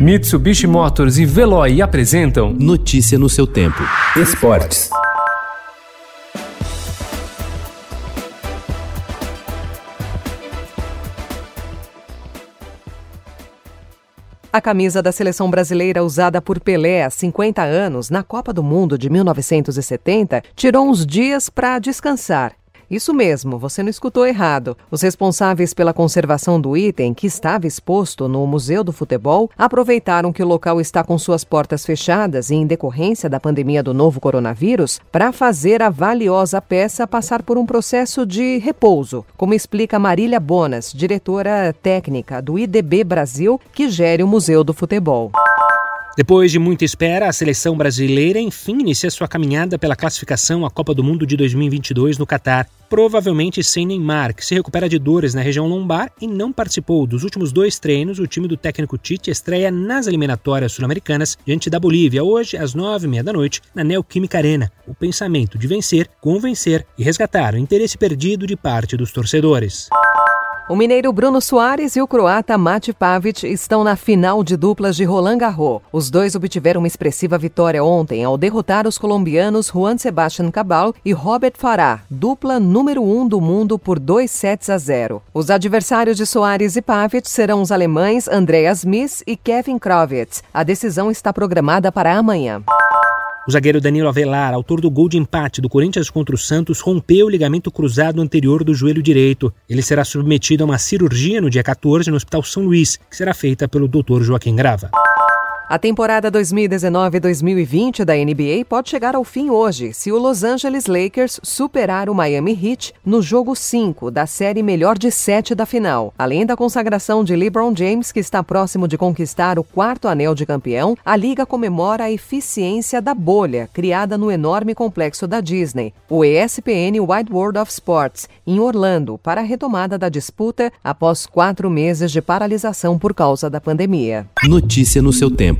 Mitsubishi Motors e Veloy apresentam Notícia no seu tempo. Esportes. A camisa da seleção brasileira usada por Pelé há 50 anos na Copa do Mundo de 1970 tirou uns dias para descansar isso mesmo, você não escutou errado. Os responsáveis pela conservação do item, que estava exposto no Museu do Futebol, aproveitaram que o local está com suas portas fechadas e em decorrência da pandemia do novo coronavírus para fazer a valiosa peça passar por um processo de repouso, como explica Marília Bonas, diretora técnica do IDB Brasil, que gere o Museu do Futebol. Depois de muita espera, a seleção brasileira enfim inicia sua caminhada pela classificação à Copa do Mundo de 2022 no Catar, provavelmente sem Neymar, que se recupera de dores na região lombar e não participou dos últimos dois treinos. O time do técnico Tite estreia nas eliminatórias sul-americanas diante da Bolívia, hoje às nove e meia da noite, na Neoquímica Arena. O pensamento de vencer, convencer e resgatar o interesse perdido de parte dos torcedores. O mineiro Bruno Soares e o croata Mate Pavic estão na final de duplas de Roland Garros. Os dois obtiveram uma expressiva vitória ontem ao derrotar os colombianos Juan Sebastián Cabal e Robert Farah, dupla número um do mundo por 2 sets a 0. Os adversários de Soares e Pavic serão os alemães Andreas Miss e Kevin Krovitz. A decisão está programada para amanhã. O zagueiro Danilo Avelar, autor do gol de empate do Corinthians contra o Santos, rompeu o ligamento cruzado anterior do joelho direito. Ele será submetido a uma cirurgia no dia 14 no Hospital São Luís, que será feita pelo Dr. Joaquim Grava. A temporada 2019-2020 da NBA pode chegar ao fim hoje, se o Los Angeles Lakers superar o Miami Heat no jogo 5 da série melhor de 7 da final. Além da consagração de LeBron James, que está próximo de conquistar o quarto anel de campeão, a liga comemora a eficiência da bolha criada no enorme complexo da Disney, o ESPN Wide World of Sports, em Orlando, para a retomada da disputa após quatro meses de paralisação por causa da pandemia. Notícia no seu tempo